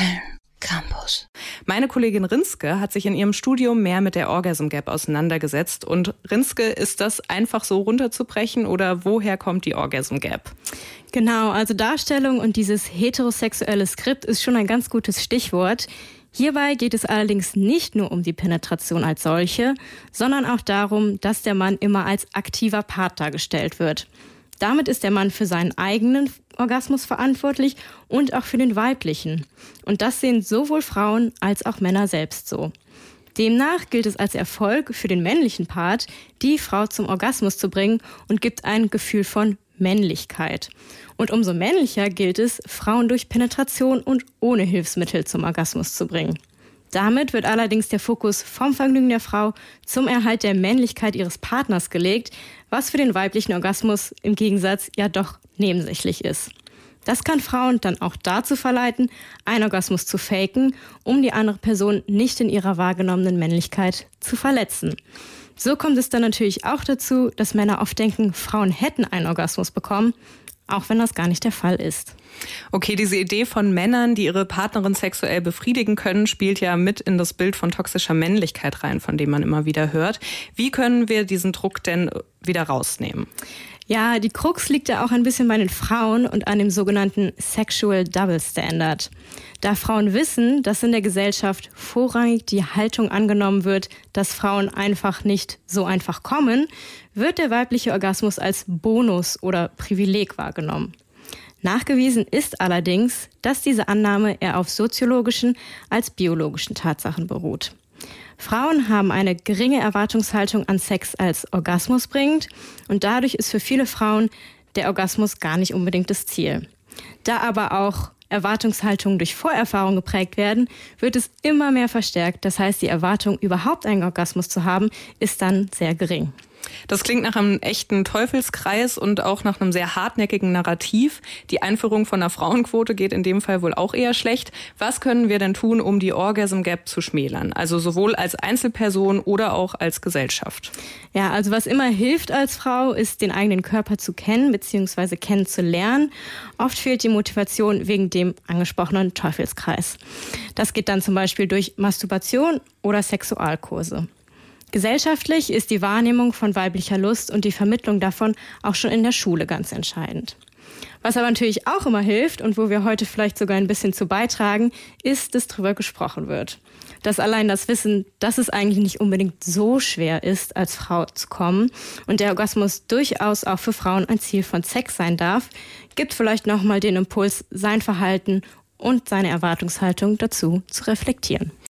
Köln Campus. Meine Kollegin Rinske hat sich in ihrem Studium mehr mit der Orgasm Gap auseinandergesetzt. Und Rinske, ist das einfach so runterzubrechen oder woher kommt die Orgasm Gap? Genau, also Darstellung und dieses heterosexuelle Skript ist schon ein ganz gutes Stichwort. Hierbei geht es allerdings nicht nur um die Penetration als solche, sondern auch darum, dass der Mann immer als aktiver Part dargestellt wird. Damit ist der Mann für seinen eigenen Orgasmus verantwortlich und auch für den weiblichen. Und das sehen sowohl Frauen als auch Männer selbst so. Demnach gilt es als Erfolg für den männlichen Part, die Frau zum Orgasmus zu bringen und gibt ein Gefühl von Männlichkeit. Und umso männlicher gilt es, Frauen durch Penetration und ohne Hilfsmittel zum Orgasmus zu bringen. Damit wird allerdings der Fokus vom Vergnügen der Frau zum Erhalt der Männlichkeit ihres Partners gelegt, was für den weiblichen Orgasmus im Gegensatz ja doch nebensächlich ist. Das kann Frauen dann auch dazu verleiten, einen Orgasmus zu faken, um die andere Person nicht in ihrer wahrgenommenen Männlichkeit zu verletzen. So kommt es dann natürlich auch dazu, dass Männer oft denken, Frauen hätten einen Orgasmus bekommen, auch wenn das gar nicht der Fall ist. Okay, diese Idee von Männern, die ihre Partnerin sexuell befriedigen können, spielt ja mit in das Bild von toxischer Männlichkeit rein, von dem man immer wieder hört. Wie können wir diesen Druck denn wieder rausnehmen? Ja, die Krux liegt ja auch ein bisschen bei den Frauen und an dem sogenannten Sexual Double Standard. Da Frauen wissen, dass in der Gesellschaft vorrangig die Haltung angenommen wird, dass Frauen einfach nicht so einfach kommen, wird der weibliche Orgasmus als Bonus oder Privileg wahrgenommen. Nachgewiesen ist allerdings, dass diese Annahme eher auf soziologischen als biologischen Tatsachen beruht. Frauen haben eine geringe Erwartungshaltung an Sex als Orgasmus bringt und dadurch ist für viele Frauen der Orgasmus gar nicht unbedingt das Ziel. Da aber auch Erwartungshaltungen durch Vorerfahrung geprägt werden, wird es immer mehr verstärkt. Das heißt, die Erwartung, überhaupt einen Orgasmus zu haben, ist dann sehr gering. Das klingt nach einem echten Teufelskreis und auch nach einem sehr hartnäckigen Narrativ. Die Einführung von einer Frauenquote geht in dem Fall wohl auch eher schlecht. Was können wir denn tun, um die Orgasm Gap zu schmälern? Also sowohl als Einzelperson oder auch als Gesellschaft? Ja, also was immer hilft als Frau, ist den eigenen Körper zu kennen bzw. kennenzulernen. Oft fehlt die Motivation wegen dem angesprochenen Teufelskreis. Das geht dann zum Beispiel durch Masturbation oder Sexualkurse. Gesellschaftlich ist die Wahrnehmung von weiblicher Lust und die Vermittlung davon auch schon in der Schule ganz entscheidend. Was aber natürlich auch immer hilft und wo wir heute vielleicht sogar ein bisschen zu beitragen, ist, dass darüber gesprochen wird. Dass allein das Wissen, dass es eigentlich nicht unbedingt so schwer ist, als Frau zu kommen und der Orgasmus durchaus auch für Frauen ein Ziel von Sex sein darf, gibt vielleicht nochmal den Impuls, sein Verhalten und seine Erwartungshaltung dazu zu reflektieren